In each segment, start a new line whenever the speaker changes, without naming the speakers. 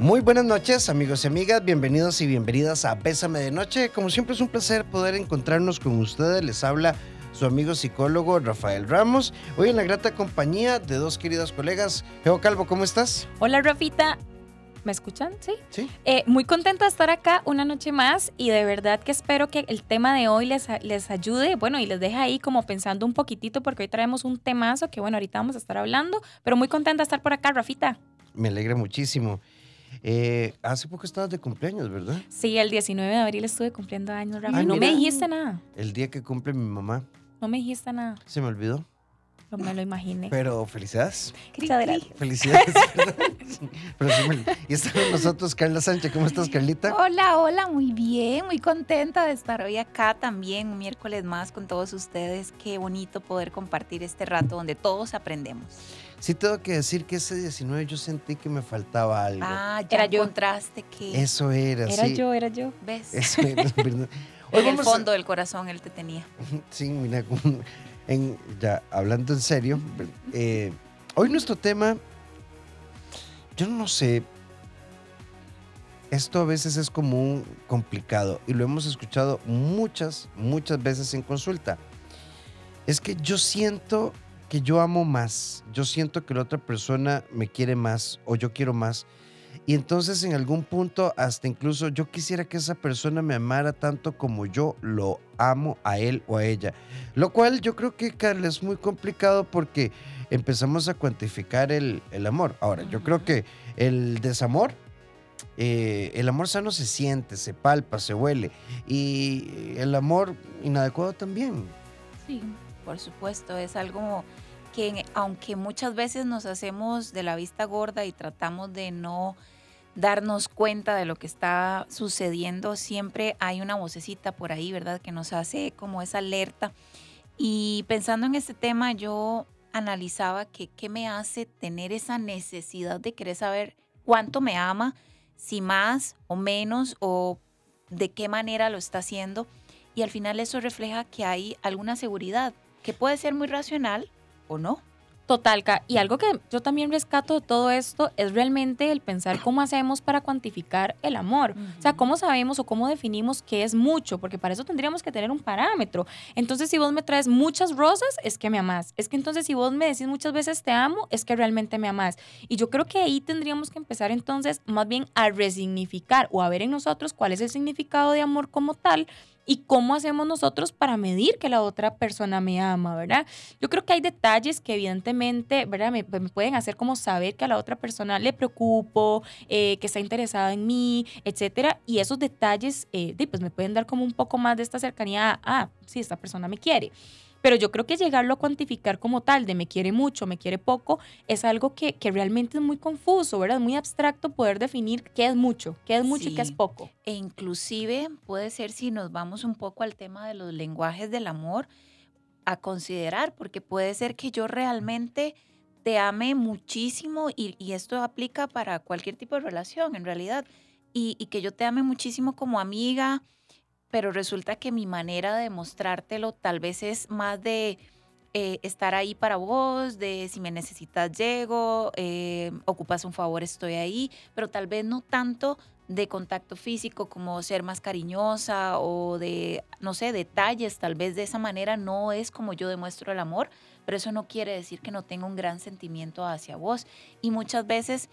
Muy buenas noches, amigos y amigas. Bienvenidos y bienvenidas a Bésame de Noche. Como siempre, es un placer poder encontrarnos con ustedes. Les habla su amigo psicólogo Rafael Ramos. Hoy en la grata compañía de dos queridos colegas. Geo Calvo, ¿cómo estás?
Hola, Rafita. ¿Me escuchan? Sí.
Sí.
Eh, muy contenta de estar acá una noche más y de verdad que espero que el tema de hoy les, les ayude, bueno, y les deje ahí como pensando un poquitito porque hoy traemos un temazo que, bueno, ahorita vamos a estar hablando, pero muy contenta de estar por acá, Rafita.
Me alegra muchísimo. Eh, hace poco estabas de cumpleaños, ¿verdad?
Sí, el 19 de abril estuve cumpliendo años, Rafa.
Ay,
no me
mira.
dijiste nada.
El día que cumple mi mamá.
No me dijiste nada.
Se me olvidó.
No me lo imaginé.
Pero felicidades.
Muchas gracias.
Felicidades. Pero sí me- y está con nosotros Carla Sánchez. ¿Cómo estás, Carlita?
Hola, hola, muy bien, muy contenta de estar hoy acá también, un miércoles más con todos ustedes. Qué bonito poder compartir este rato donde todos aprendemos.
Sí tengo que decir que ese 19 yo sentí que me faltaba algo.
Ah, ya
Era yo.
encontraste que
Eso era,
Era
sí.
yo, era yo.
ves.
Eso era, verdad. Hoy
en el
a-
fondo del corazón él te tenía.
Sí, mira, como- en- ya hablando en serio, eh, hoy nuestro tema, yo no sé, esto a veces es como un complicado y lo hemos escuchado muchas, muchas veces en consulta. Es que yo siento que yo amo más, yo siento que la otra persona me quiere más o yo quiero más. Y entonces en algún punto hasta incluso yo quisiera que esa persona me amara tanto como yo lo amo a él o a ella. Lo cual yo creo que, Carla, es muy complicado porque empezamos a cuantificar el, el amor. Ahora, yo creo que el desamor, eh, el amor sano se siente, se palpa, se huele. Y el amor inadecuado también.
Sí, por supuesto, es algo que aunque muchas veces nos hacemos de la vista gorda y tratamos de no darnos cuenta de lo que está sucediendo, siempre hay una vocecita por ahí, ¿verdad? Que nos hace como esa alerta. Y pensando en este tema, yo analizaba que qué me hace tener esa necesidad de querer saber cuánto me ama, si más o menos, o de qué manera lo está haciendo. Y al final eso refleja que hay alguna seguridad, que puede ser muy racional o no.
Total, y algo que yo también rescato de todo esto es realmente el pensar cómo hacemos para cuantificar el amor. O sea, cómo sabemos o cómo definimos qué es mucho, porque para eso tendríamos que tener un parámetro. Entonces, si vos me traes muchas rosas, es que me amás. Es que entonces, si vos me decís muchas veces te amo, es que realmente me amás. Y yo creo que ahí tendríamos que empezar entonces más bien a resignificar o a ver en nosotros cuál es el significado de amor como tal y cómo hacemos nosotros para medir que la otra persona me ama, ¿verdad? Yo creo que hay detalles que evidentemente, ¿verdad? Me, me pueden hacer como saber que a la otra persona le preocupo, eh, que está interesada en mí, etcétera. Y esos detalles, eh, pues me pueden dar como un poco más de esta cercanía a, ah, sí, esta persona me quiere. Pero yo creo que llegarlo a cuantificar como tal, de me quiere mucho, me quiere poco, es algo que, que realmente es muy confuso, ¿verdad? Muy abstracto poder definir qué es mucho, qué es mucho y qué es
Sí.
poco.
E inclusive puede ser si nos vamos un poco al tema de los lenguajes del amor a considerar, porque puede ser que yo realmente te ame muchísimo y, y esto aplica para cualquier tipo de relación en realidad, y, y que yo te ame muchísimo como amiga, pero resulta que mi manera de mostrártelo tal vez es más de eh, estar ahí para vos, de si me necesitas llego, eh, ocupas un favor estoy ahí, pero tal vez no tanto de contacto físico como ser más cariñosa o de, no sé, detalles, tal vez de esa manera no es como yo demuestro el amor, pero eso no quiere decir que no tenga un gran sentimiento hacia vos. Y muchas veces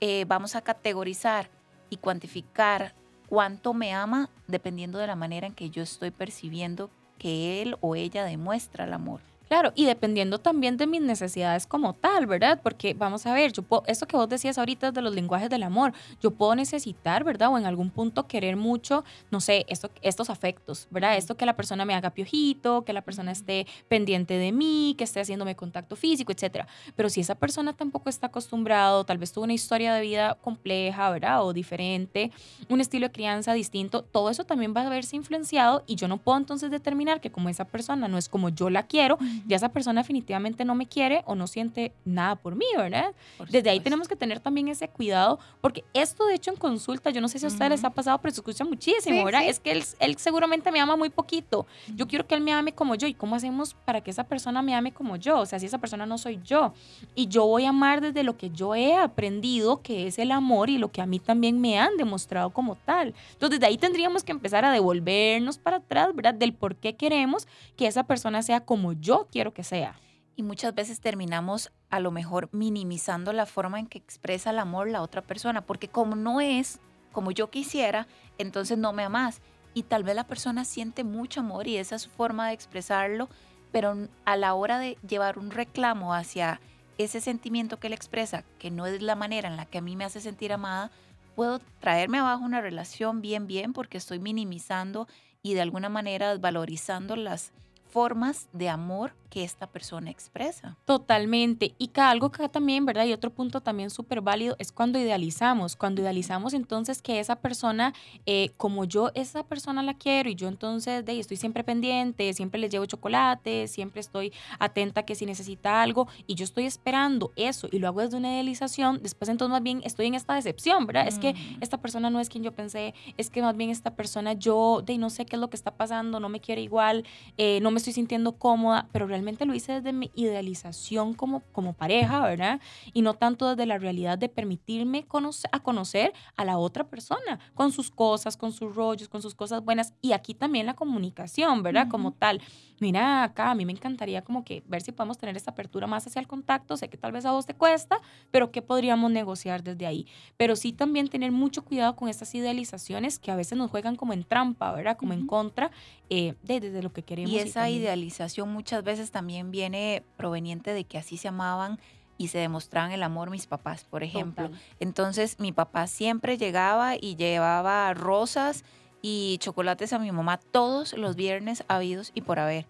eh, vamos a categorizar y cuantificar cuánto me ama dependiendo de la manera en que yo estoy percibiendo que él o ella demuestra el amor.
Claro, y dependiendo también de mis necesidades como tal, ¿verdad? Porque vamos a ver, yo puedo, esto que vos decías ahorita de los lenguajes del amor, yo puedo necesitar, ¿verdad? O en algún punto querer mucho, no sé, esto, estos afectos, ¿verdad? Esto que la persona me haga piojito, que la persona esté pendiente de mí, que esté haciéndome contacto físico, etcétera. Pero si esa persona tampoco está acostumbrado, tal vez tuvo una historia de vida compleja, ¿verdad? O diferente, un estilo de crianza distinto, todo eso también va a verse influenciado y yo no puedo entonces determinar que como esa persona no es como yo la quiero, ya esa persona definitivamente no me quiere o no siente nada por mí, ¿verdad? Desde ahí tenemos que tener también ese cuidado, porque esto de hecho en consulta, yo no sé si a ustedes les ha pasado, pero se escucha muchísimo, ¿verdad? Es que él, él, seguramente me ama muy poquito. Yo quiero que él me ame como yo. ¿Y cómo hacemos para que esa persona me ame como yo? O sea, si esa persona no soy yo. Y yo voy a amar desde lo que yo he aprendido, que es el amor y lo que a mí también me han demostrado como tal. Entonces, desde ahí tendríamos que empezar a devolvernos para atrás, ¿verdad? Del por qué queremos que esa persona sea como yo quiero que sea.
Y muchas veces terminamos a lo mejor minimizando la forma en que expresa el amor la otra persona, porque como no es como yo quisiera, entonces no me amas. Y tal vez la persona siente mucho amor y esa es su forma de expresarlo, pero a la hora de llevar un reclamo hacia ese sentimiento que él expresa, que no es la manera en la que a mí me hace sentir amada, puedo traerme abajo una relación bien, bien, porque estoy minimizando y de alguna manera valorizando las formas de amor que esta persona expresa.
Totalmente. Y que algo que también, ¿verdad? Y otro punto también súper válido es cuando idealizamos. Cuando idealizamos entonces que esa persona, eh, como yo esa persona la quiero y yo entonces de, estoy siempre pendiente, siempre les llevo chocolate, siempre estoy atenta que si necesita algo y yo estoy esperando eso y lo hago desde una idealización, después entonces más bien estoy en esta decepción, ¿verdad? Es que esta persona no es quien yo pensé, es que más bien esta persona yo de no sé qué es lo que está pasando, no me quiere igual, eh, no me estoy sintiendo cómoda, pero realmente lo hice desde mi idealización como, como pareja, ¿verdad? Y no tanto desde la realidad de permitirme conocer, a conocer a la otra persona, con sus cosas, con sus rollos, con sus cosas buenas. Y aquí también la comunicación, ¿verdad? Como tal. Mira, acá a mí me encantaría como que ver si podemos tener esta apertura más hacia el contacto. Sé que tal vez a vos te cuesta, pero ¿qué podríamos negociar desde ahí? Pero sí también tener mucho cuidado con estas idealizaciones que a veces nos juegan como en trampa, ¿verdad? Como en contra eh, de, desde lo que queremos.
Y esa idealización muchas veces también viene proveniente de que así se amaban y se demostraban el amor mis papás, por ejemplo. Entonces mi papá siempre llegaba y llevaba rosas y chocolates a mi mamá todos los viernes habidos y por haber.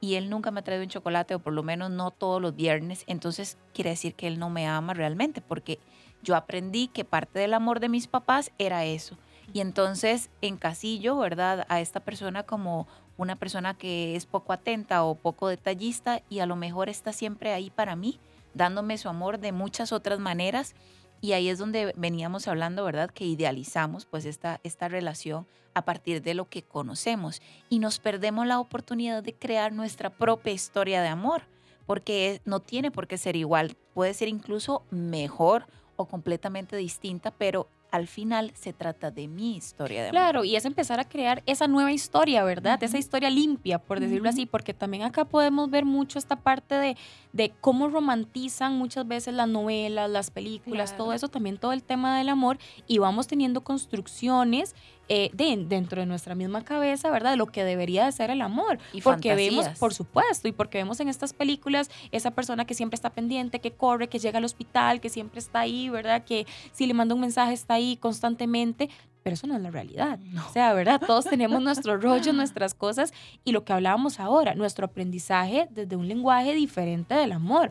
Y él nunca me ha traído un chocolate, o por lo menos no todos los viernes. Entonces quiere decir que él no me ama realmente, porque yo aprendí que parte del amor de mis papás era eso. Y entonces encasillo, ¿verdad?, a esta persona como una persona que es poco atenta o poco detallista y a lo mejor está siempre ahí para mí, dándome su amor de muchas otras maneras. Y ahí es donde veníamos hablando, ¿verdad? Que idealizamos pues esta, esta relación a partir de lo que conocemos y nos perdemos la oportunidad de crear nuestra propia historia de amor, porque no tiene por qué ser igual, puede ser incluso mejor o completamente distinta, pero al final se trata de mi historia de
amor. Claro, y es empezar a crear esa nueva historia, ¿verdad? Esa historia limpia, por decirlo así, porque también acá podemos ver mucho esta parte de, de cómo romantizan muchas veces las novelas, las películas, todo eso, también todo el tema del amor, y vamos teniendo construcciones eh, dentro de nuestra misma cabeza, ¿verdad? De lo que debería de ser el amor. Y porque vemos, por supuesto, y porque vemos en estas películas esa persona que siempre está pendiente, que corre, que llega al hospital, que siempre está ahí, ¿verdad? Que si le manda un mensaje está ahí constantemente, pero eso no es la realidad. O sea, ¿verdad? Todos tenemos nuestro rollo, nuestras cosas y lo que hablábamos ahora, nuestro aprendizaje desde un lenguaje diferente del amor.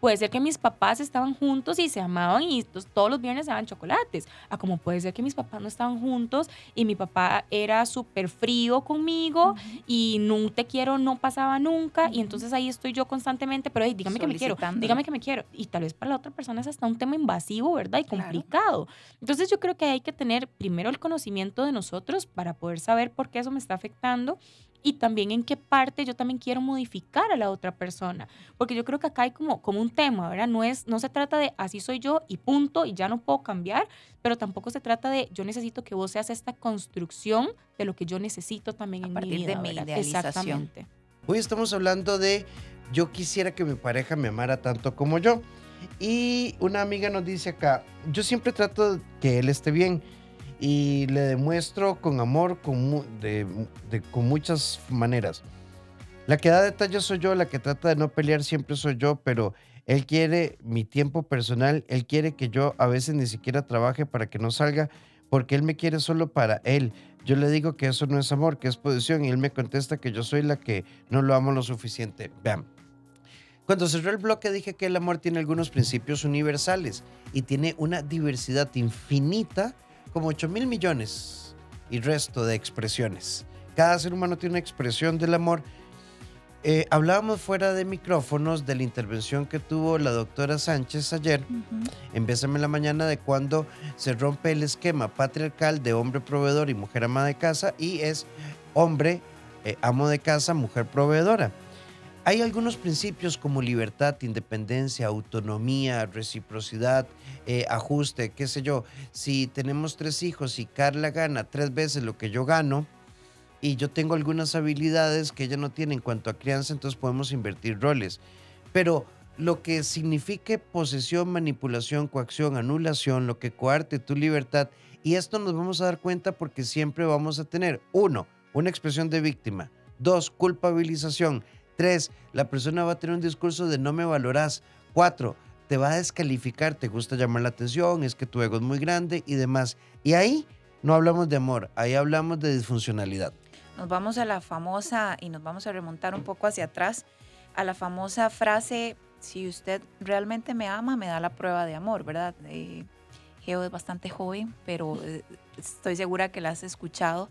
Puede ser que mis papás estaban juntos y se amaban y todos los viernes se daban chocolates. A como puede ser que mis papás no estaban juntos y mi papá era súper frío conmigo y no te quiero no pasaba nunca. Y entonces ahí estoy yo constantemente, pero dígame que me quiero, dígame que me quiero. Y tal vez para la otra persona es hasta un tema invasivo, ¿verdad? Y complicado. Entonces yo creo que hay que tener primero el conocimiento de nosotros para poder saber por qué eso me está afectando y también en qué parte yo también quiero modificar a la otra persona. Porque yo creo que acá hay como, como un tema, ¿verdad? No, es, no se trata de así soy yo y punto y ya no puedo cambiar, pero tampoco se trata de yo necesito que vos seas esta construcción de lo que yo necesito también en mi vida.
de mi idealización. Exactamente.
Hoy estamos hablando de yo quisiera que mi pareja me amara tanto como yo. Y una amiga nos dice acá, yo siempre trato que él esté bien y le demuestro con amor con, de, con muchas maneras. La que da detalles soy yo, la que trata de no pelear siempre soy yo, pero él quiere mi tiempo personal, él quiere que yo a veces ni siquiera trabaje para que no salga, porque él me quiere solo para él. Yo le digo que eso no es amor, que es posición, y él me contesta que yo soy la que no lo amo lo suficiente. Vean. Cuando cerró el bloque dije que el amor tiene algunos principios universales y tiene una diversidad infinita como 8 mil millones y resto de expresiones. Cada ser humano tiene una expresión del amor. Eh, hablábamos fuera de micrófonos de la intervención que tuvo la doctora Sánchez ayer en Bésame en la Mañana de cuando se rompe el esquema patriarcal de hombre proveedor y mujer ama de casa y es hombre eh, amo de casa, mujer proveedora. Hay algunos principios como libertad, independencia, autonomía, reciprocidad, eh, ajuste, qué sé yo. Si tenemos tres hijos y Carla gana tres veces lo que yo gano y yo tengo algunas habilidades que ella no tiene en cuanto a crianza, entonces podemos invertir roles. Pero lo que signifique posesión, manipulación, coacción, anulación, lo que coarte tu libertad, y esto nos vamos a dar cuenta porque siempre vamos a tener, uno, una expresión de víctima, dos, culpabilización, tres, la persona va a tener un discurso de no me valorás, cuatro, te va a descalificar, te gusta llamar la atención, es que tu ego es muy grande y demás. Y ahí no hablamos de amor, ahí hablamos de disfuncionalidad.
Nos vamos a la famosa, y nos vamos a remontar un poco hacia atrás, a la famosa frase, si usted realmente me ama, me da la prueba de amor, ¿verdad? Eh, Geo es bastante joven, pero eh, estoy segura que la has escuchado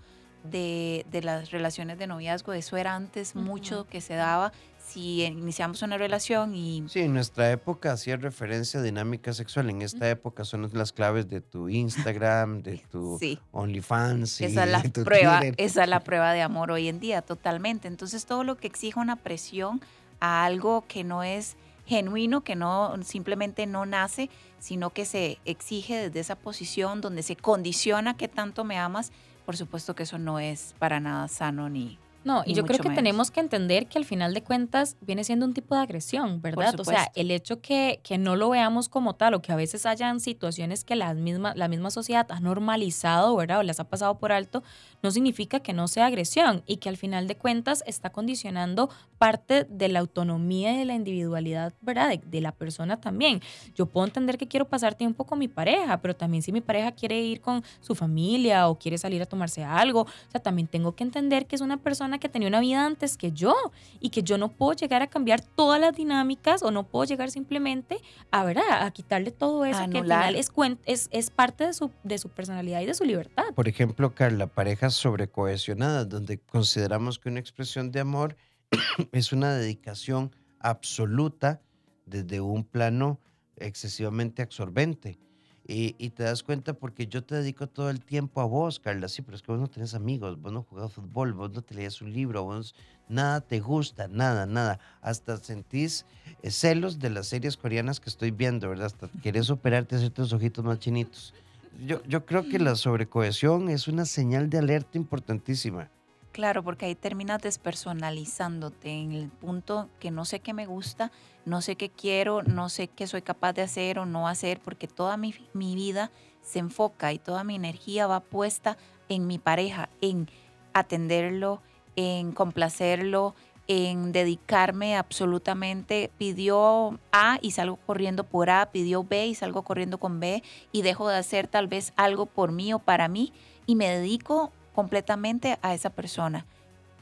de, de las relaciones de noviazgo. Eso era antes mucho que se daba. Si iniciamos una relación y
Sí, en nuestra época hacía referencia a dinámica sexual, en esta época son las claves de tu Instagram, de tu
sí,
OnlyFans. y
esa es la
de tu
prueba,
Twitter.
esa es la prueba de amor hoy en día, totalmente. Entonces todo lo que exija una presión a algo que no es genuino, que no simplemente no nace, sino que se exige desde esa posición donde se condiciona que tanto me amas, por supuesto que eso no es para nada sano ni
No, y yo creo que
menos.
tenemos que entender que al final de cuentas viene siendo un tipo de agresión, ¿verdad? O sea, el hecho que, que no lo veamos como tal o que a veces hayan situaciones que las misma, la misma sociedad ha normalizado, ¿verdad? O las ha pasado por alto, no significa que no sea agresión y que al final de cuentas está condicionando parte de la autonomía y de la individualidad, ¿verdad? De, de la persona también. Yo puedo entender que quiero pasar tiempo con mi pareja, pero también si mi pareja quiere ir con su familia o quiere salir a tomarse algo, o sea, también tengo que entender que es una persona que tenía una vida antes que yo y que yo no puedo llegar a cambiar todas las dinámicas o no puedo llegar simplemente a, ¿verdad? a quitarle todo eso que al
Anular.
final es, es, es parte de su, de su personalidad y de su libertad.
Por ejemplo, Carla, parejas sobrecohesionadas, donde consideramos que una expresión de amor es una dedicación absoluta desde un plano excesivamente absorbente. Y, y te das cuenta porque yo te dedico todo el tiempo a vos, Carla, sí, pero es que vos no tenés amigos, vos no jugás fútbol, vos no te leías un libro, vos nada te gusta, nada, nada. Hasta sentís eh, celos de las series coreanas que estoy viendo, ¿verdad? Hasta querés operarte, hacerte los ojitos más chinitos. Yo, yo creo que la sobrecohesión es una señal de alerta importantísima.
Claro, porque ahí terminas despersonalizándote en el punto que no sé qué me gusta, no sé qué quiero, no sé qué soy capaz de hacer o no hacer, porque toda mi, mi vida se enfoca y toda mi energía va puesta en mi pareja, en atenderlo, en complacerlo, en dedicarme absolutamente. Pidió A y salgo corriendo por A, pidió B y salgo corriendo con B y dejo de hacer tal vez algo por mí o para mí y me dedico completamente a esa persona.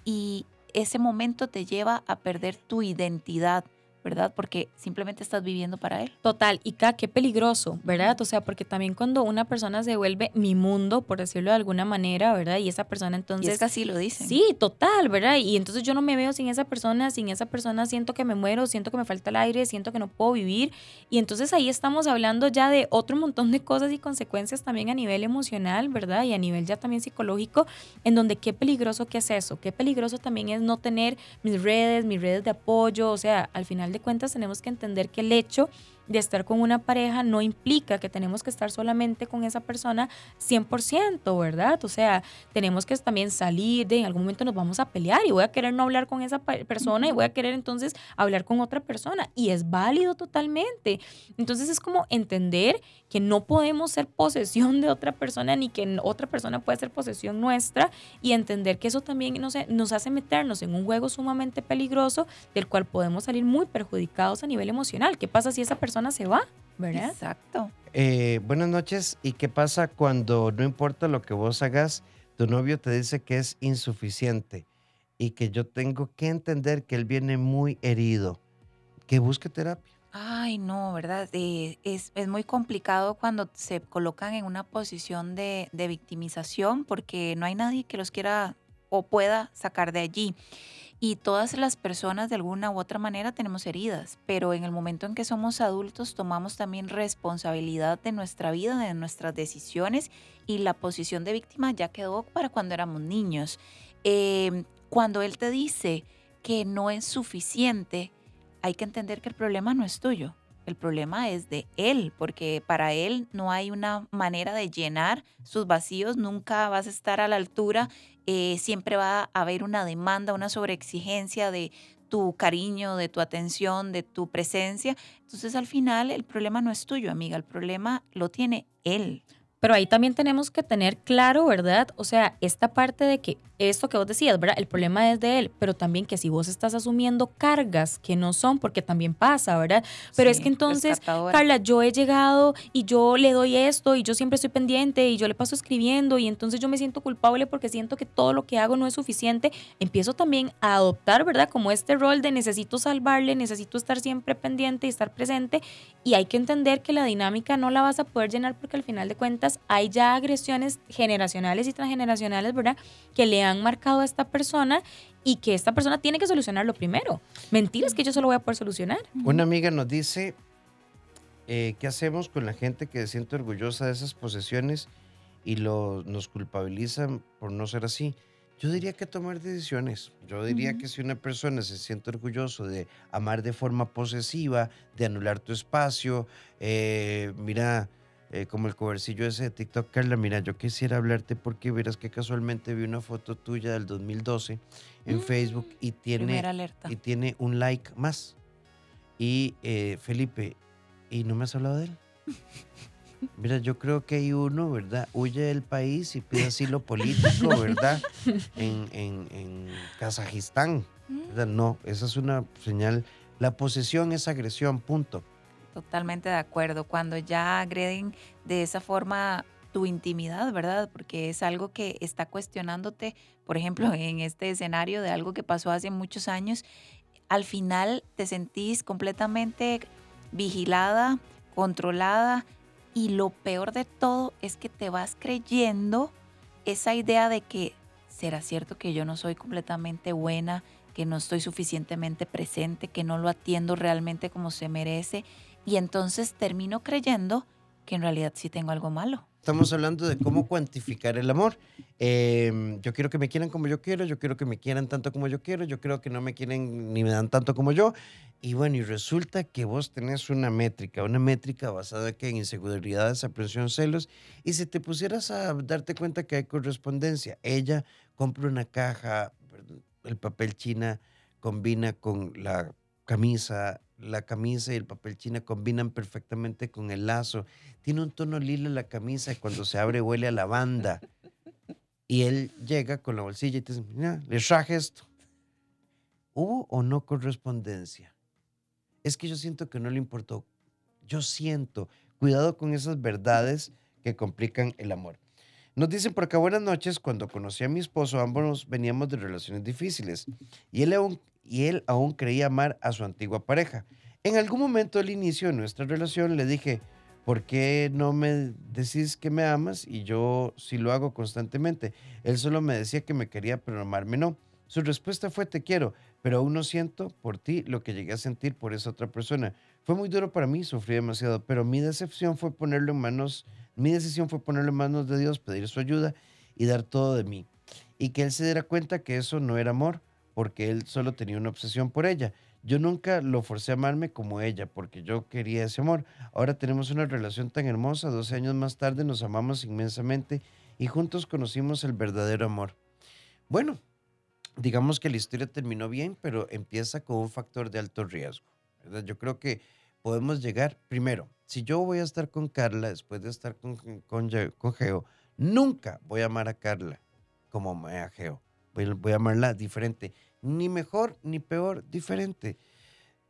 Y ese momento te lleva a perder tu identidad, ¿verdad? Porque simplemente estás viviendo para él.
Total, y ca, qué peligroso, ¿verdad? O sea, porque también cuando una persona se vuelve mi mundo, por decirlo de alguna manera, ¿verdad? Y esa persona
Y
entonces...
es que así lo dicen.
Sí, total, ¿verdad? Y entonces yo no me veo sin esa persona, sin esa persona siento que me muero, siento que me falta el aire, siento que no puedo vivir. Y entonces ahí estamos hablando ya de otro montón de cosas y consecuencias también a nivel emocional, ¿verdad? Y a nivel ya también psicológico, en donde qué peligroso que es eso, qué peligroso también es no tener mis redes, mis redes de apoyo, o sea, al final de cuentas tenemos que entender que el hecho de estar con una pareja no implica que tenemos que estar solamente con esa persona 100%, ¿verdad? O sea, tenemos que también salir de en algún momento nos vamos a pelear y voy a querer no hablar con esa persona y voy a querer entonces hablar con otra persona y es válido totalmente. Entonces es como entender que no podemos ser posesión de otra persona ni que otra persona puede ser posesión nuestra y entender que eso también no sé, nos hace meternos en un juego sumamente peligroso del cual podemos salir muy perjudicados a nivel emocional. ¿Qué pasa si esa persona se va? ¿Verdad?
Exacto.
Eh, buenas noches. ¿Y qué pasa cuando no importa lo que vos hagas, tu novio te dice que es insuficiente y que yo tengo que entender que él viene muy herido? Que busque terapia.
Ay, no, ¿verdad? Eh, es, es muy complicado cuando se colocan en una posición de, de victimización porque no hay nadie que los quiera o pueda sacar de allí. Y todas las personas de alguna u otra manera tenemos heridas, pero en el momento en que somos adultos tomamos también responsabilidad de nuestra vida, de nuestras decisiones y la posición de víctima ya quedó para cuando éramos niños. Eh, cuando él te dice que no es suficiente, hay que entender que el problema no es tuyo. El problema es de él, porque para él no hay una manera de llenar sus vacíos, nunca vas a estar a la altura, eh, siempre va a haber una demanda, una sobreexigencia de tu cariño, de tu atención, de tu presencia. Entonces al final el problema no es tuyo, amiga, el problema lo tiene él.
Pero ahí también tenemos que tener claro, ¿verdad? O sea, esta parte de que esto que vos decías, ¿verdad? El problema es de él, pero también que si vos estás asumiendo cargas que no son, porque también pasa, ¿verdad? Pero es que entonces, Carla, yo he llegado y yo le doy esto y yo siempre estoy pendiente y yo le paso escribiendo y entonces yo me siento culpable porque siento que todo lo que hago no es suficiente. Empiezo también a adoptar, ¿verdad? Como este rol de necesito salvarle, necesito estar siempre pendiente y estar presente y hay que entender que la dinámica no la vas a poder llenar porque al final de cuentas hay ya agresiones generacionales y transgeneracionales, ¿verdad? Que le han marcado a esta persona y que esta persona tiene que solucionarlo primero. Mentiras que yo solo voy a poder solucionar.
Una amiga nos dice, eh, ¿qué hacemos con la gente que se siente orgullosa de esas posesiones y lo, nos culpabilizan por no ser así? Yo diría que tomar decisiones. Yo diría que si una persona se siente orgulloso de amar de forma posesiva, de anular tu espacio, eh, mira, eh, como el covercillo ese de TikTok, Carla, mira, yo quisiera hablarte porque verás que casualmente vi una foto tuya del 2012 en mm, Facebook y tiene, y tiene un like más. Y eh, Felipe, ¿y no me has hablado de él? Mira, yo creo que hay uno, ¿verdad? Huye del país y pide asilo político, ¿verdad? En, en, en Kazajistán. ¿verdad? No, esa es una señal. La posesión es agresión, punto.
Totalmente de acuerdo. Cuando ya agreden de esa forma tu intimidad, ¿verdad? Porque es algo que está cuestionándote, por ejemplo, en este escenario de algo que pasó hace muchos años, al final te sentís completamente vigilada, controlada y lo peor de todo es que te vas creyendo esa idea de que será cierto que yo no soy completamente buena, que no estoy suficientemente presente, que no lo atiendo realmente como se merece y entonces termino creyendo que en realidad sí tengo algo malo.
Estamos hablando de cómo cuantificar el amor. Em, yo quiero que me quieran como yo quiero, yo quiero que me quieran tanto como yo quiero, yo creo que no me quieren ni me dan tanto como yo. Y bueno, y resulta que vos tenés una métrica, una métrica basada en inseguridades, aprensión, celos, y si te pusieras a darte cuenta que hay correspondencia, ella compra una caja, el papel china combina con la camisa, la camisa y el papel china combinan perfectamente con el lazo. Tiene un tono lila la camisa y cuando se abre huele a lavanda. Y él llega con la bolsilla y te dice, mira, le traje esto. ¿Hubo o no correspondencia? Es que yo siento que no le importó. Yo siento. Cuidado con esas verdades que complican el amor. Nos dicen por acá buenas noches. Cuando conocí a mi esposo, ambos veníamos de relaciones difíciles y él, y él aún creía amar a su antigua pareja. En algún momento del inicio de nuestra relación le dije, ¿por qué no me decís que me amas y yo sí lo hago constantemente? Él solo me decía que me quería, pero amarme no. Su respuesta fue te quiero, pero aún no siento por ti lo que llegué a sentir por esa otra persona. Fue muy duro para mí, sufrí demasiado, pero mi decepción fue ponerlo en manos, mi decisión fue ponerlo en manos de Dios, pedir su ayuda y dar todo de mí. Y que él se diera cuenta que eso no era amor, porque él solo tenía una obsesión por ella. Yo nunca lo forcé a amarme como ella, porque yo quería ese amor. Ahora tenemos una relación tan hermosa, 12 años más tarde nos amamos inmensamente y juntos conocimos el verdadero amor. Bueno, digamos que la historia terminó bien, pero empieza con un factor de alto riesgo. Yo creo que podemos llegar, primero, si yo voy a estar con Carla después de estar con, con, con Geo, nunca voy a amar a Carla como me a Geo. Voy, voy a amarla diferente ni mejor ni peor, diferente.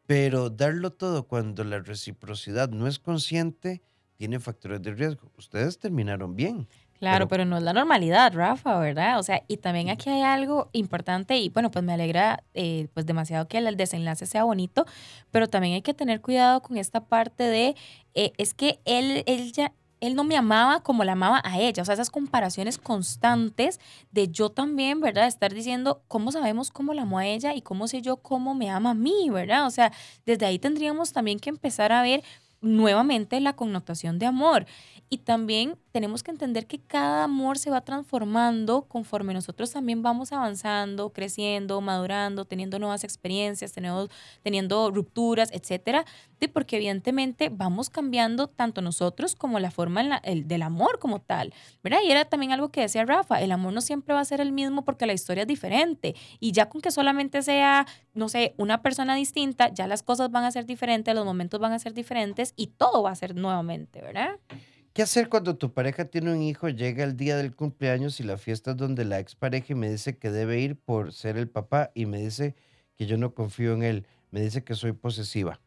Pero darlo todo cuando la reciprocidad no es consciente tiene factores de riesgo. Ustedes terminaron bien.
Claro, pero, no es la normalidad, Rafa, ¿verdad? O sea, y también aquí hay algo importante y bueno, pues me alegra eh, pues demasiado que el desenlace sea bonito, pero también hay que tener cuidado con esta parte de, eh, es que él, él ya, él no me amaba como la amaba a ella. O sea, esas comparaciones constantes de yo también, ¿verdad? Estar diciendo, ¿cómo sabemos cómo la amo a ella y cómo sé yo cómo me ama a mí, ¿verdad? O sea, desde ahí tendríamos también que empezar a ver nuevamente la connotación de amor. Y también tenemos que entender que cada amor se va transformando conforme nosotros también vamos avanzando, creciendo, madurando, teniendo nuevas experiencias, teniendo, teniendo rupturas, etcétera, porque evidentemente vamos cambiando tanto nosotros como la forma el, del amor como tal, ¿verdad? Y era también algo que decía Rafa, el amor no siempre va a ser el mismo porque la historia es diferente y ya con que solamente sea, no sé, una persona distinta, ya las cosas van a ser diferentes, los momentos van a ser diferentes y todo va a ser nuevamente, ¿verdad?
¿Qué hacer cuando tu pareja tiene un hijo, llega el día del cumpleaños y la fiesta es donde la expareja me dice que debe ir por ser el papá y me dice que yo no confío en él? Me dice que soy posesiva.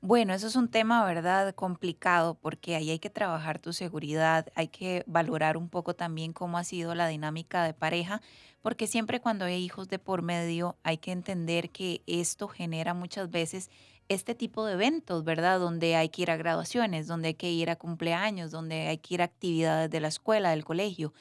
Bueno, eso es un tema, ¿verdad? Complicado porque ahí hay que trabajar tu seguridad, hay que valorar un poco también cómo ha sido la dinámica de pareja, porque siempre cuando hay hijos de por medio hay que entender que esto genera muchas veces este tipo de eventos, ¿verdad? Donde hay que ir a graduaciones, donde hay que ir a cumpleaños, donde hay que ir a actividades de la escuela, del colegio.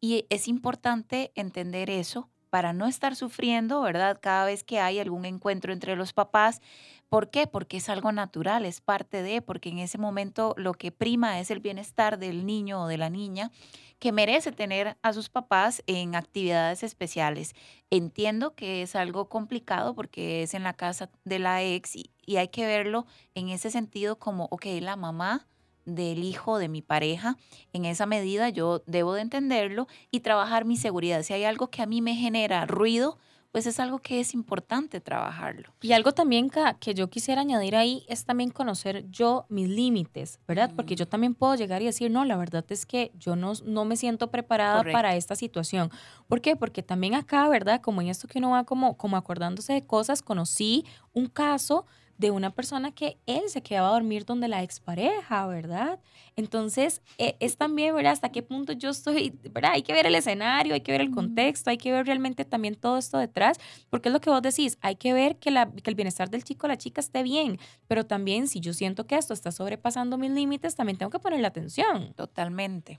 Y es importante entender eso para no estar sufriendo, ¿verdad? Cada vez que hay algún encuentro entre los papás. ¿Por qué? Porque es algo natural, es parte de, porque en ese momento lo que prima es el bienestar del niño o de la niña que merece tener a sus papás en actividades especiales. Entiendo que es algo complicado porque es en la casa de la ex y, hay que verlo en ese sentido como, ok, la mamá del hijo de mi pareja, en esa medida yo debo de entenderlo y trabajar mi seguridad. Si hay algo que a mí me genera ruido, pues es algo que es importante trabajarlo.
Y algo también que, yo quisiera añadir ahí es también conocer yo mis límites, ¿verdad? Porque yo también puedo llegar y decir, no, la verdad es que yo no, no me siento preparada para esta situación. ¿Por qué? Porque también acá, ¿verdad? Como en esto que uno va como, como acordándose de cosas, conocí un caso de una persona que él se quedaba a dormir donde la expareja, ¿verdad? Entonces, e, es también, ¿verdad? Hasta qué punto yo estoy, ¿verdad? Hay que ver el escenario, hay que ver el contexto, hay que ver realmente también todo esto detrás, porque es lo que vos decís, hay que ver que, la, que el bienestar del chico o la chica esté bien, pero también si yo siento que esto está sobrepasando mis límites, también tengo que ponerle atención.
Totalmente.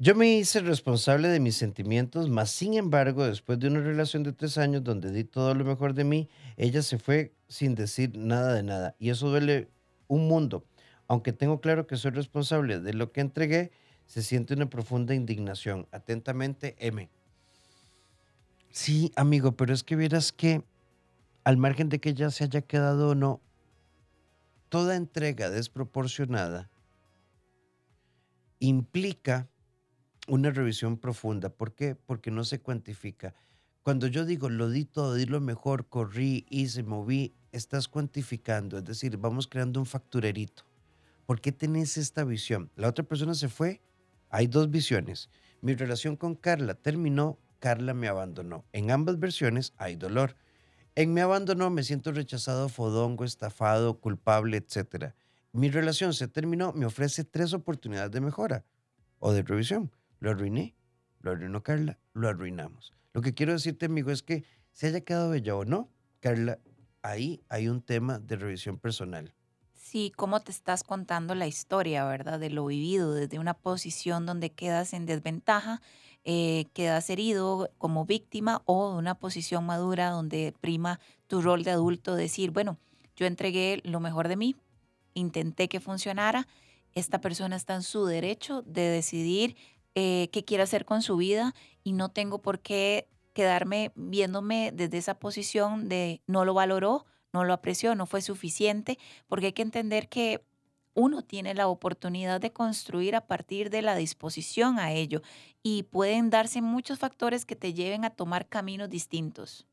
Yo me hice responsable de mis sentimientos, mas sin embargo, después de una relación de tres años donde di todo lo mejor de mí, ella se fue sin decir nada de nada. Y eso duele un mundo. Aunque tengo claro que soy responsable de lo que entregué, se siente una profunda indignación. Atentamente, M. Sí, amigo, pero es que vieras que, al margen de que ella se haya quedado o no, toda entrega desproporcionada implica una revisión profunda. ¿Por qué? Porque no se cuantifica. Cuando yo digo lo di todo, di lo mejor, corrí, hice, moví, estás cuantificando. Es decir, vamos creando un facturerito. ¿Por qué tenés esta visión? La otra persona se fue. Hay dos visiones. Mi relación con Carla terminó, Carla me abandonó. En ambas versiones hay dolor. En me abandonó me siento rechazado, fodongo, estafado, culpable, etc. Mi relación se terminó, me ofrece tres oportunidades de mejora o de revisión. Lo arruiné, lo arruinó Carla, lo arruinamos. Lo que quiero decirte, amigo, es que se haya quedado bella o no, Carla, ahí hay un tema de revisión personal.
Sí, cómo te estás contando la historia, ¿verdad? De lo vivido, desde una posición donde quedas en desventaja, eh, quedas herido como víctima o una posición madura donde prima tu rol de adulto, decir, bueno, yo entregué lo mejor de mí, intenté que funcionara, esta persona está en su derecho de decidir eh, qué quiere hacer con su vida y no tengo por qué quedarme viéndome desde esa posición de no lo valoró, no lo apreció, no fue suficiente, porque hay que entender que uno tiene la oportunidad de construir a partir de la disposición a ello y pueden darse muchos factores que te lleven a tomar caminos distintos.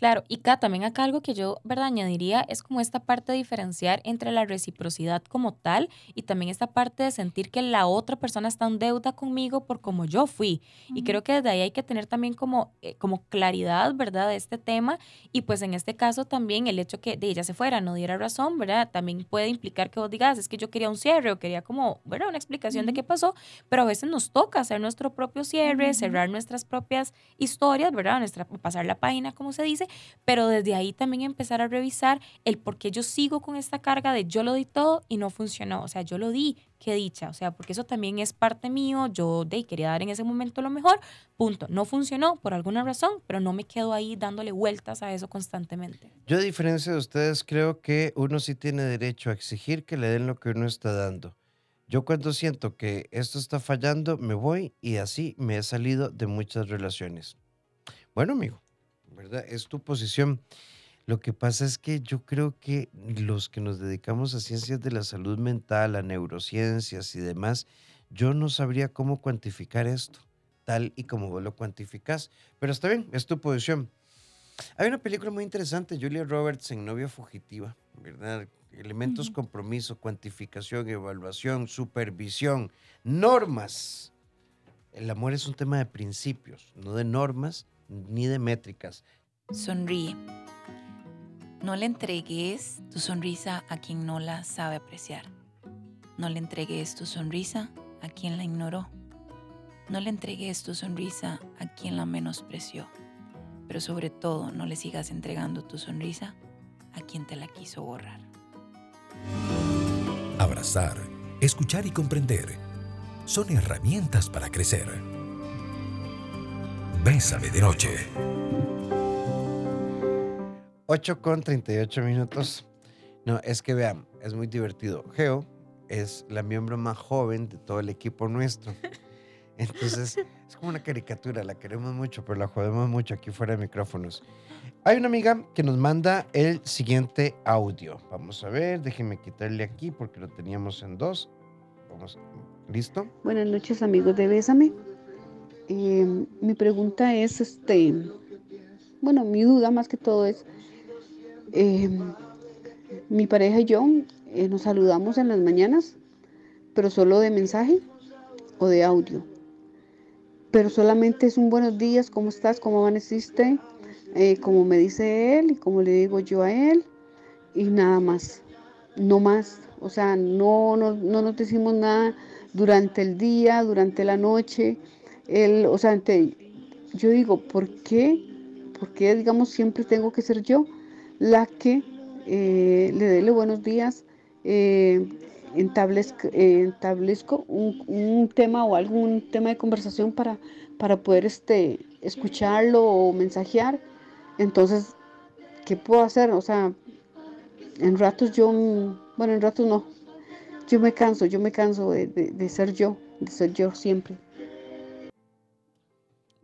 Claro, y acá también acá algo que yo, ¿verdad? Añadiría es como esta parte de diferenciar entre la reciprocidad como tal y también esta parte de sentir que la otra persona está en deuda conmigo por como yo fui. Y creo que desde ahí hay que tener también como, eh, como claridad, ¿verdad? De este tema. Y pues en este caso también el hecho que de ella se fuera no diera razón, ¿verdad? También puede implicar que vos digas, es que yo quería un cierre o quería como, ¿verdad? Una explicación de qué pasó, pero a veces nos toca hacer nuestro propio cierre, cerrar nuestras propias historias, ¿verdad? Nuestra, pasar la página, como se dice pero desde ahí también empezar a revisar el por qué yo sigo con esta carga de yo lo di todo y no funcionó. O sea, yo lo di, qué dicha, o sea, porque eso también es parte mío, yo de quería dar en ese momento lo mejor, punto. No funcionó por alguna razón, pero no me quedo ahí dándole vueltas a eso constantemente.
Yo a diferencia de ustedes creo que uno sí tiene derecho a exigir que le den lo que uno está dando. Yo cuando siento que esto está fallando, me voy y así me he salido de muchas relaciones. Bueno, amigo, ¿verdad? Es tu posición. Lo que pasa es que yo creo que los que nos dedicamos a ciencias de la salud mental, a neurociencias y demás, yo no sabría cómo cuantificar esto, tal y como vos lo cuantificás. Pero está bien, es tu posición. Hay una película muy interesante, Julia Roberts en Novia Fugitiva, ¿verdad? Elementos, compromiso, cuantificación, evaluación, supervisión, normas. El amor es un tema de principios, no de normas ni de métricas.
Sonríe. No le entregues tu sonrisa a quien no la sabe apreciar. No le entregues tu sonrisa a quien la ignoró. No le entregues tu sonrisa a quien la menospreció. Pero sobre todo, no le sigas entregando tu sonrisa a quien te la quiso borrar.
Abrazar, escuchar y comprender son herramientas para crecer. Bésame de noche.
8 con 38 minutos. No, es que vean, es muy divertido. Geo es la miembro más joven de todo el equipo nuestro. Entonces, es como una caricatura, la queremos mucho, pero la jodemos mucho aquí fuera de micrófonos. Hay una amiga que nos manda el siguiente audio. Vamos a ver, déjenme quitarle aquí porque lo teníamos en dos. Vamos, ¿listo?
Buenas noches, amigos de Bésame. Eh, mi pregunta es, este, bueno, mi duda más que todo es, eh, mi pareja y yo eh, nos saludamos en las mañanas, pero solo de mensaje o de audio. Pero solamente es un buenos días, ¿cómo estás? ¿Cómo amaneciste? Eh, como me dice él y como le digo yo a él y nada más, no más. O sea, no, no, no nos decimos nada durante el día, durante la noche. Él, o sea, yo digo, ¿por qué? ¿Por qué, digamos, siempre tengo que ser yo? la que eh, le dé los buenos días, eh, establezco, un, tema o algún tema de conversación para, para poder este, escucharlo o mensajear. Entonces, ¿qué puedo hacer? O sea, en ratos yo, bueno, en ratos no. Yo me canso, yo me canso de, de, ser yo, de ser yo siempre.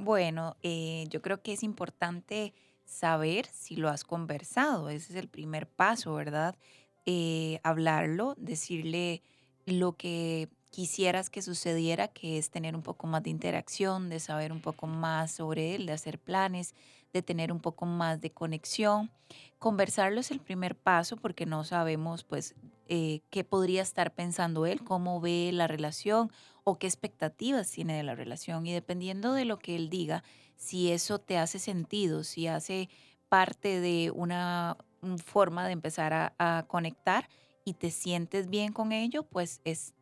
Bueno, eh, yo creo que es importante saber si lo has conversado. Ese es el primer paso, ¿verdad? Eh, hablarlo, decirle lo que quisieras que sucediera, que es tener un poco más de interacción, de saber un poco más sobre él, de hacer planes, de tener un poco más de conexión. Conversarlo es el primer paso porque no sabemos pues eh, qué podría estar pensando él, cómo ve la relación o qué expectativas tiene de la relación. Y dependiendo de lo que él diga, si eso te hace sentido, si hace parte de una forma de empezar a, conectar y te sientes bien con ello, pues es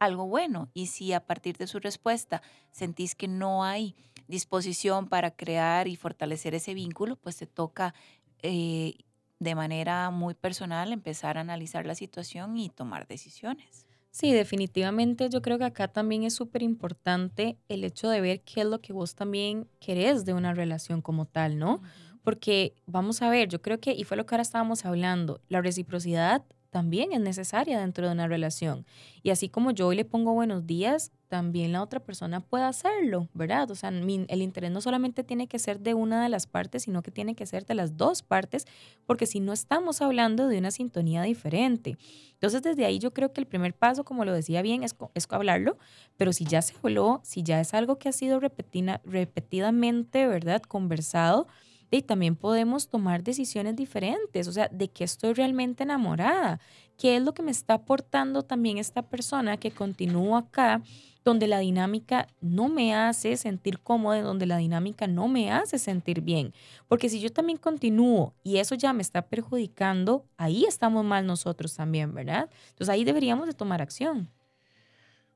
algo bueno. Y si a partir de su respuesta sentís que no hay disposición para crear y fortalecer ese vínculo, pues te toca eh, de manera muy personal empezar a analizar la situación y tomar decisiones.
Sí, definitivamente yo creo que acá también es súper importante el hecho de ver qué es lo que vos también querés de una relación como tal, ¿no? Porque vamos a ver, yo creo que, y fue lo que ahora estábamos hablando, la reciprocidad también es necesaria dentro de una relación. Y así como yo hoy le pongo buenos días, también la otra persona puede hacerlo, ¿verdad? O sea, el interés no solamente tiene que ser de una de las partes, sino que tiene que ser de las dos partes, porque si no estamos hablando de una sintonía diferente. Entonces, desde ahí yo creo que el primer paso, como lo decía bien, es, es hablarlo, pero si ya se habló, si ya es algo que ha sido repetidamente, ¿verdad? Conversado, y también podemos tomar decisiones diferentes, o sea, de qué estoy realmente enamorada, qué es lo que me está aportando también esta persona que continúa acá, donde la dinámica no me hace sentir cómoda, donde la dinámica no me hace sentir bien. Porque si yo también continúo y eso ya me está perjudicando, ahí estamos mal nosotros también, ¿verdad? Entonces ahí deberíamos de tomar acción.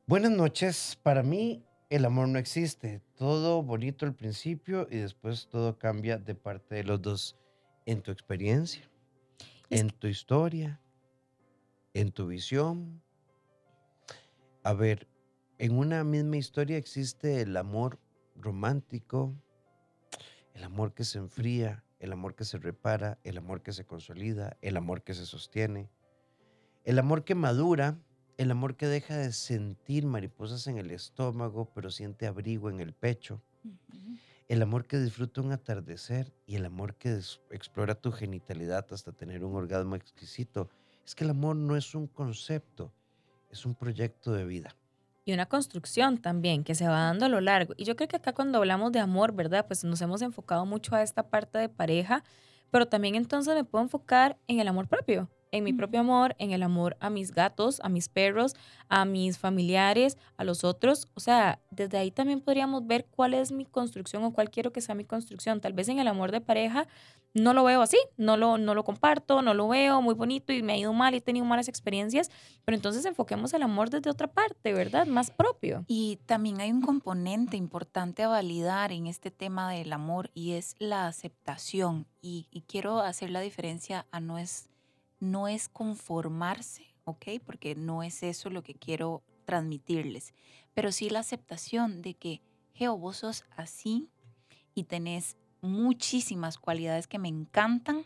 Buenas noches. Para mí el amor no existe. Todo bonito al principio y después todo cambia de parte de los dos. En tu experiencia, en tu historia, en tu visión. a ver, en una misma historia existe el amor romántico, el amor que se enfría, el amor que se repara, el amor que se consolida, el amor que se sostiene, el amor que madura, el amor que deja de sentir mariposas en el estómago, pero siente abrigo en el pecho, el amor que disfruta un atardecer y el amor que explora tu genitalidad hasta tener un orgasmo exquisito. Es que el amor no es un concepto, es un proyecto de vida
y una construcción también que se va dando a lo largo. Y yo creo que acá cuando hablamos de amor, ¿verdad? Pues nos hemos enfocado mucho a esta parte de pareja, pero también entonces me puedo enfocar en el amor propio en mi propio amor, en el amor a mis gatos, a mis perros, a mis familiares, a los otros. O sea, desde ahí también podríamos ver cuál es mi construcción o cuál quiero que sea mi construcción. Tal vez en el amor de pareja no lo veo así, no lo, no lo comparto, no lo veo muy bonito y me ha ido mal y he tenido malas experiencias, pero entonces enfoquemos el amor desde otra parte, ¿verdad? Más propio.
Y también hay un componente importante a validar en este tema del amor y es la aceptación. Y, y quiero hacer la diferencia a no es no es conformarse, ¿ok? Porque no es eso lo que quiero transmitirles, pero sí la aceptación de que, Geo, vos sos así y tenés muchísimas cualidades que me encantan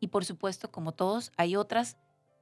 y por supuesto, como todos, hay otras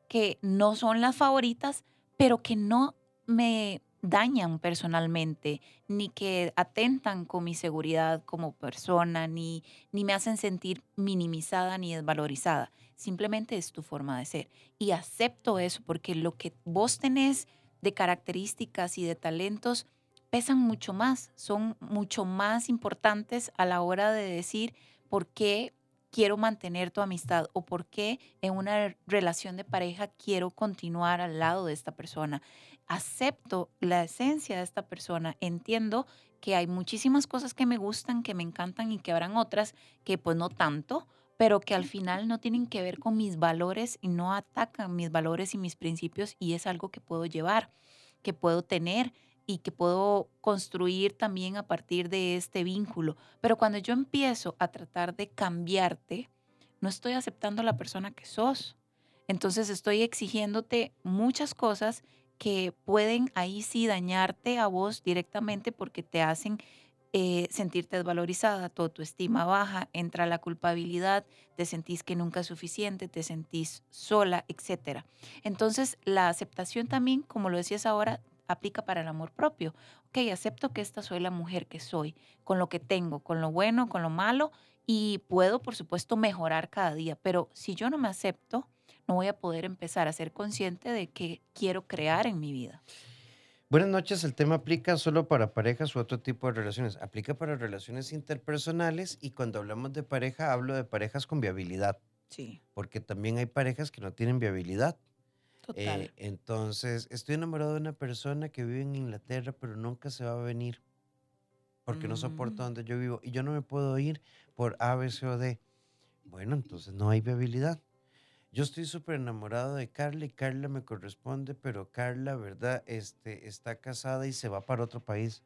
que no son las favoritas, pero que no me dañan personalmente, ni que atentan con mi seguridad como persona, ni, ni me hacen sentir minimizada ni desvalorizada. Simplemente es tu forma de ser. Y acepto eso porque lo que vos tenés de características y de talentos pesan mucho más, son mucho más importantes a la hora de decir por qué quiero mantener tu amistad o por qué en una relación de pareja quiero continuar al lado de esta persona acepto la esencia de esta persona, entiendo que hay muchísimas cosas que me gustan, que me encantan y que habrán otras que pues no tanto, pero que al final no tienen que ver con mis valores y no atacan mis valores y mis principios y es algo que puedo llevar, que puedo tener y que puedo construir también a partir de este vínculo. Pero cuando yo empiezo a tratar de cambiarte, no estoy aceptando la persona que sos. Entonces estoy exigiéndote muchas cosas que pueden ahí sí dañarte a vos directamente porque te hacen eh, sentirte desvalorizada, toda tu estima baja, entra la culpabilidad, te sentís que nunca es suficiente, te sentís sola, etc. Entonces, la aceptación también, como lo decías ahora, aplica para el amor propio. Ok, acepto que esta soy la mujer que soy, con lo que tengo, con lo bueno, con lo malo, y puedo, por supuesto, mejorar cada día, pero si yo no me acepto, no voy a poder empezar a ser consciente de qué quiero crear en mi vida.
Buenas noches, el tema aplica solo para parejas u otro tipo de relaciones. Aplica para relaciones interpersonales y cuando hablamos de pareja hablo de parejas con viabilidad.
Sí.
Porque también hay parejas que no tienen viabilidad.
Total.
Eh, entonces, estoy enamorado de una persona que vive en Inglaterra, pero nunca se va a venir porque no soporta
Mm.
donde yo vivo y yo no me puedo ir por A, B, C o D. Bueno, entonces no hay viabilidad. Yo estoy súper enamorado de Carla y Carla me corresponde, pero Carla, ¿verdad? Este, está casada y se va para otro país.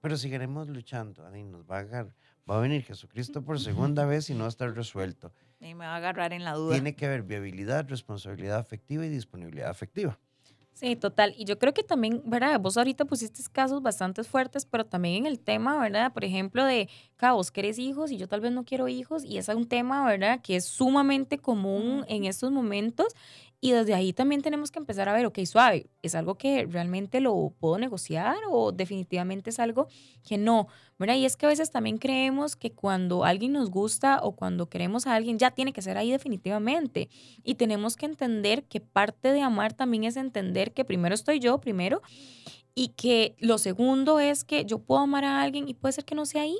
Pero seguiremos luchando. Ahí nos va a agarrar. Va a venir Jesucristo por segunda vez y no va a estar resuelto.
Y me va a agarrar en la duda.
Tiene que haber viabilidad, responsabilidad afectiva y disponibilidad afectiva.
Sí, total. Y yo creo que también, ¿verdad? Vos ahorita pusiste casos bastante fuertes, pero también en el tema, ¿verdad? Por ejemplo, de, "Ca, vos querés hijos y yo tal vez no quiero hijos, y es un tema, ¿verdad? Que es sumamente común en estos momentos. Y desde ahí también tenemos que empezar a ver, ok, suave, ¿es algo que realmente lo puedo negociar o definitivamente es algo que no? ¿verdad? Y es que a veces también creemos que cuando alguien nos gusta o cuando queremos a alguien ya tiene que ser ahí definitivamente. Y tenemos que entender que parte de amar también es entender que primero estoy yo, primero, y que lo segundo es que yo puedo amar a alguien y puede ser que no sea ahí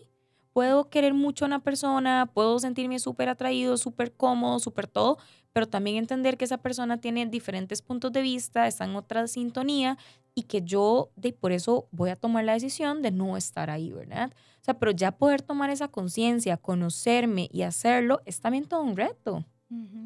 puedo querer mucho a una persona, puedo sentirme súper atraído, súper cómodo, súper todo, pero también entender que esa persona tiene diferentes puntos de vista, está en otra sintonía y que yo de por eso voy a tomar la decisión de no estar ahí, ¿verdad? O sea, pero ya poder tomar esa conciencia, conocerme y hacerlo es también todo un reto.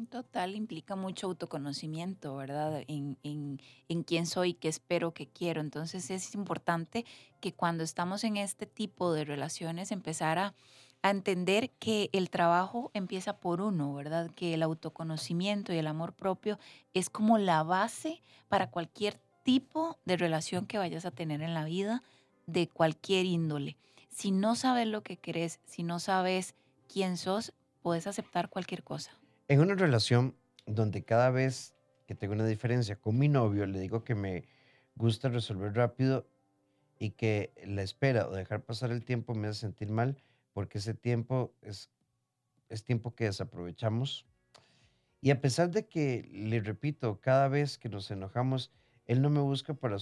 Total, implica mucho autoconocimiento, ¿verdad? En, en, en quién soy, qué espero, qué quiero. Entonces es importante que cuando estamos en este tipo de relaciones empezar a, a entender que el trabajo empieza por uno, ¿verdad? Que el autoconocimiento y el amor propio es como la base para cualquier tipo de relación que vayas a tener en la vida de cualquier índole. Si no sabes lo que querés, si no sabes quién sos, puedes aceptar cualquier cosa.
En una relación donde cada vez que tengo una diferencia con mi novio, le digo que me gusta resolver rápido y que la espera o dejar pasar el tiempo me hace sentir mal porque ese tiempo es, es tiempo que desaprovechamos. Y a pesar de que, le repito, cada vez que nos enojamos, él no me busca para,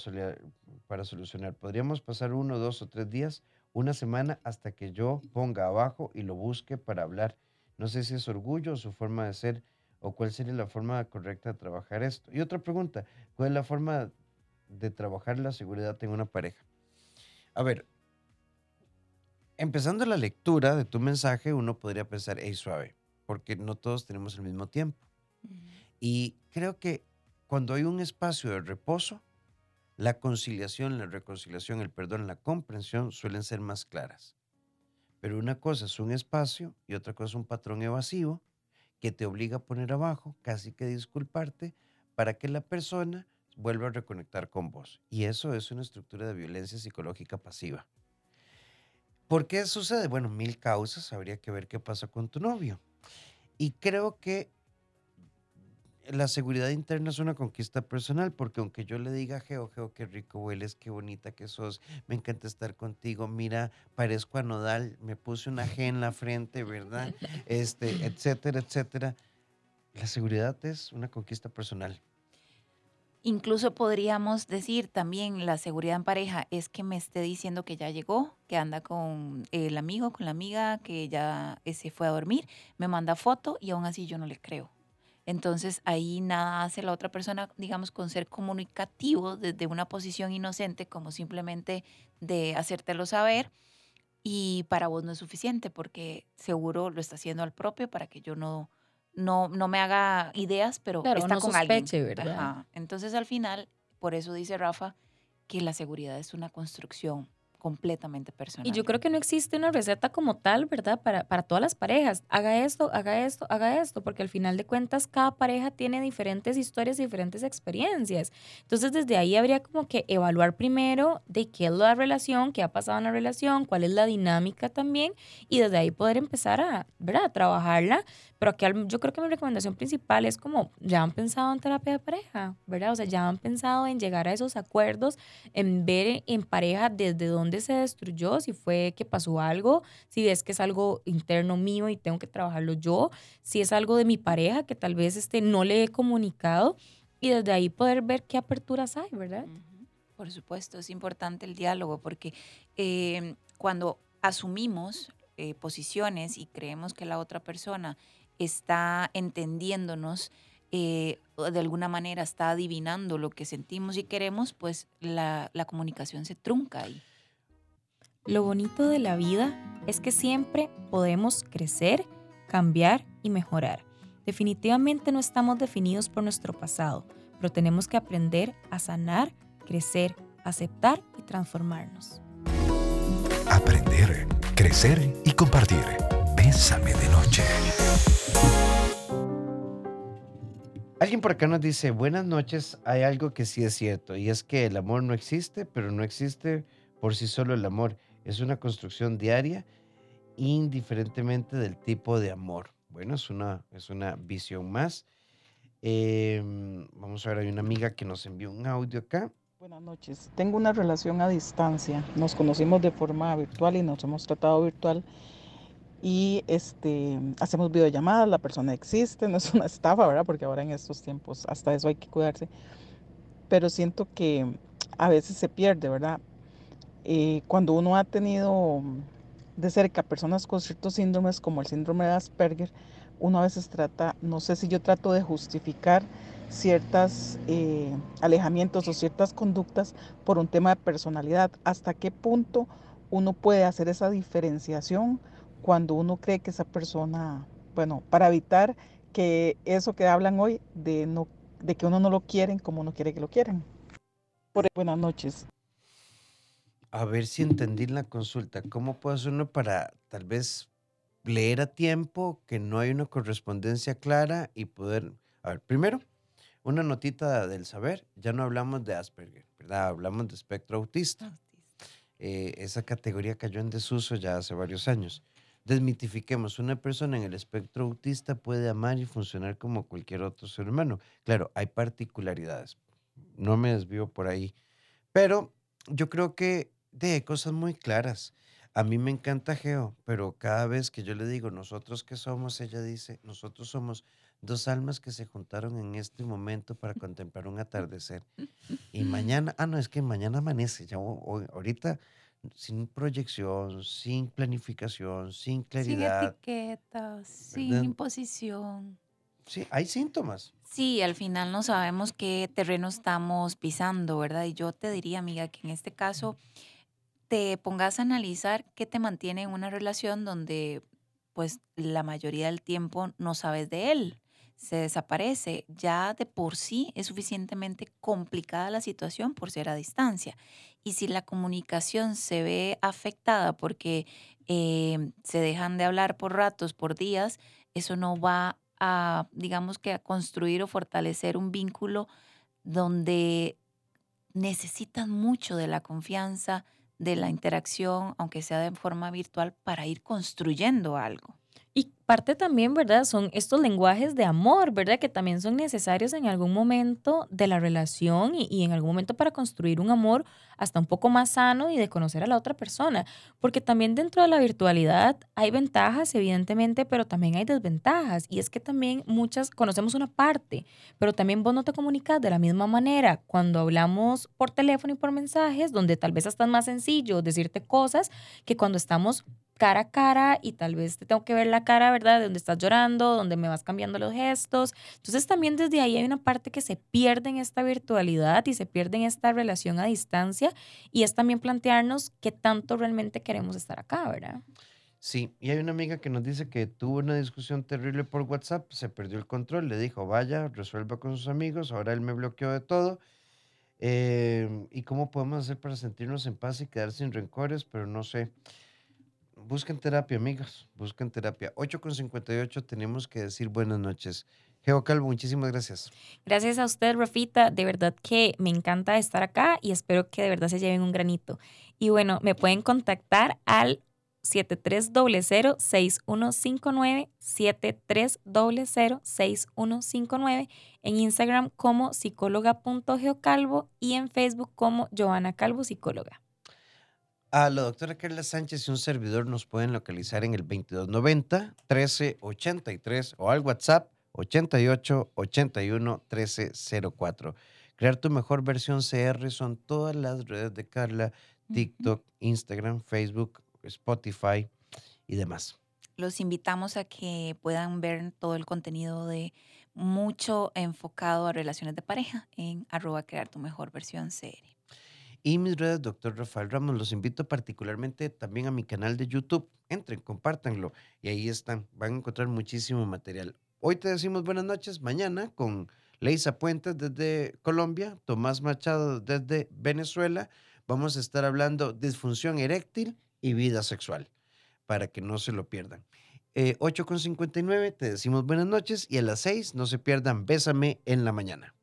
para solucionar. Podríamos pasar uno, dos o tres días, una semana, hasta que yo ponga abajo y lo busque para hablar. No sé si es orgullo o su forma de ser o cuál sería la forma correcta de trabajar esto. Y otra pregunta, ¿cuál es la forma de trabajar la seguridad en una pareja? A ver, empezando la lectura de tu mensaje, uno podría pensar, hey, suave, porque no todos tenemos el mismo tiempo. Y creo que cuando hay un espacio de reposo, la conciliación, la reconciliación, el perdón, la comprensión suelen ser más claras. Pero una cosa es un espacio y otra cosa es un patrón evasivo que te obliga a poner abajo, casi que disculparte, para que la persona vuelva a reconectar con vos. Y eso es una estructura de violencia psicológica pasiva. ¿Por qué sucede? Bueno, mil causas, habría que ver qué pasa con tu novio. Y creo que la seguridad interna es una conquista personal, porque aunque yo le diga, Geo, Geo, qué rico hueles, qué bonita que sos, me encanta estar contigo, mira, parezco a Nodal, me puse una G en la frente, ¿verdad? Este, etcétera, etcétera. La seguridad es una conquista personal.
Incluso podríamos decir también la seguridad en pareja es que me esté diciendo que ya llegó, que anda con el amigo, con la amiga, que ya eh, se fue a dormir, me manda foto y aún así yo no le creo. Entonces ahí nada hace la otra persona, digamos, con ser comunicativo desde una posición inocente, como simplemente de hacértelo saber. Y para vos no es suficiente porque seguro lo está haciendo al propio para que yo no, no, no me haga ideas, pero está con alguien.
¿verdad?
Entonces al final, por eso dice Rafa que la seguridad es una construcción completamente personal.
Y yo creo que no existe una receta como tal, ¿verdad? Para, para todas las parejas. Haga esto, haga esto, haga esto, porque al final de cuentas cada pareja tiene diferentes historias, diferentes experiencias. Entonces desde ahí habría como que evaluar primero de qué es la relación, qué ha pasado en la relación, cuál es la dinámica también, y desde ahí poder empezar a, ¿verdad? A trabajarla. Pero aquí yo creo que mi recomendación principal es como, ya han pensado en terapia de pareja, ¿verdad? O sea, ya han pensado en llegar a esos acuerdos, en ver en pareja desde dónde se destruyó, si fue que pasó algo, si es que es algo interno mío y tengo que trabajarlo yo, si es algo de mi pareja que tal vez este, no le he comunicado y desde ahí poder ver qué aperturas hay, ¿verdad?
Por supuesto, es importante el diálogo porque eh, cuando asumimos eh, posiciones y creemos que la otra persona está entendiéndonos, eh, de alguna manera está adivinando lo que sentimos y queremos, pues la, la comunicación se trunca ahí.
Lo bonito de la vida es que siempre podemos crecer, cambiar y mejorar. Definitivamente no estamos definidos por nuestro pasado, pero tenemos que aprender a sanar, crecer, aceptar y transformarnos.
Aprender, crecer y compartir. Bésame de noche.
Alguien por acá nos dice, buenas noches, hay algo que sí es cierto, y es que el amor no existe, pero no existe por sí solo el amor es una construcción diaria indiferentemente del tipo de amor. Bueno, es una, es una visión más. Em, vamos a ver, hay una amiga que nos envió un audio acá.
Buenas noches. Tengo una relación a distancia. Nos conocimos de forma virtual y nos hemos tratado virtual. Y este, hacemos videollamadas, la persona existe, no es una estafa, ¿verdad? Porque ahora en estos tiempos hasta eso hay que cuidarse. Pero siento que a veces se pierde, ¿verdad? Eh, cuando uno ha tenido de cerca personas con ciertos síndromes como el síndrome de Asperger, uno a veces trata, no sé si yo trato de justificar ciertos eh, alejamientos o ciertas conductas por un tema de personalidad. ¿Hasta qué punto uno puede hacer esa diferenciación cuando uno cree que esa persona, bueno, para evitar que eso que hablan hoy de, no, de que uno no lo quieren como uno quiere que lo quieran? buenas noches.
A ver si entendí la consulta. ¿Cómo puede hacer uno para tal vez leer a tiempo, que no hay una correspondencia clara y poder... A ver, primero, una notita del saber, ya no hablamos de Asperger, ¿verdad? Hablamos de espectro autista. Eh, esa categoría cayó en desuso ya hace varios años. Desmitifiquemos, una persona en el espectro autista puede amar y funcionar como cualquier otro ser humano. Claro, hay particularidades, no me desvío por ahí, pero yo creo que de cosas muy claras. A mí me encanta Geo, pero cada vez que yo le digo, nosotros que somos, ella dice, nosotros somos dos almas que se juntaron en este momento para contemplar un atardecer. Y mañana, ah, no, es que mañana amanece, ya ahorita sin proyección, sin planificación, sin claridad.
Sin etiquetas, sin imposición.
Sí, hay síntomas.
Sí, al final no sabemos qué terreno estamos pisando, ¿verdad? Y yo te diría, amiga, que en este caso te pongas a analizar qué te mantiene en una relación donde pues la mayoría del tiempo no sabes de él, se desaparece. Ya de por sí es suficientemente complicada la situación por ser a distancia. Y si la comunicación se ve afectada porque eh, se dejan de hablar por ratos, por días, eso no va a, digamos que construir o fortalecer un vínculo donde necesitan mucho de la confianza, de la interacción, aunque sea de forma virtual, para ir construyendo algo.
Y parte también, ¿verdad? Son estos lenguajes de amor, ¿verdad? Que también son necesarios en algún momento de la relación y, en algún momento para construir un amor hasta un poco más sano y de conocer a la otra persona. Porque también dentro de la virtualidad hay ventajas, evidentemente, pero también hay desventajas. Y es que también muchas, conocemos una parte, pero también vos no te comunicas de la misma manera cuando hablamos por teléfono y por mensajes, donde tal vez es más sencillo decirte cosas que cuando estamos cara a cara y tal vez te tengo que ver la cara, ¿verdad? De donde estás llorando, donde me vas cambiando los gestos. Entonces también desde ahí hay una parte que se pierde en esta virtualidad y se pierde en esta relación a distancia y es también plantearnos qué tanto realmente queremos estar acá, ¿verdad?
Sí, y hay una amiga que nos dice que tuvo una discusión terrible por WhatsApp, se perdió el control, le dijo, vaya, resuelva con sus amigos, ahora él me bloqueó de todo. Eh, ¿Y cómo podemos hacer para sentirnos en paz y quedar sin rencores? Pero no sé busquen terapia, amigos. Busquen terapia. 8 con 58 tenemos que decir buenas noches. Geo Calvo, muchísimas gracias.
Gracias a usted, Rafita. De verdad que me encanta estar acá y espero que de verdad se lleven un granito. Y bueno, me pueden contactar al 73006159, 73006159, en Instagram como psicóloga.geocalvo y en Facebook como Joana Calvo Psicóloga.
A la doctora Carla Sánchez y un servidor nos pueden localizar en el 2290-1383 o al WhatsApp 88 81 1304. Crear tu mejor versión CR son todas las redes de Carla, TikTok, Instagram, Facebook, Spotify y demás.
Los invitamos a que puedan ver todo el contenido de mucho enfocado a relaciones de pareja en arroba crear tu mejor versión CR.
Y mis redes, doctor Rafael Ramos, los invito particularmente también a mi canal de YouTube. Entren, compártanlo y ahí están. Van a encontrar muchísimo material. Hoy te decimos buenas noches. Mañana con Leisa Puentes desde Colombia, Tomás Machado desde Venezuela, vamos a estar hablando disfunción eréctil y vida sexual para que no se lo pierdan. Eh, 8.59, te decimos buenas noches y a las 6 no se pierdan Bésame en la mañana.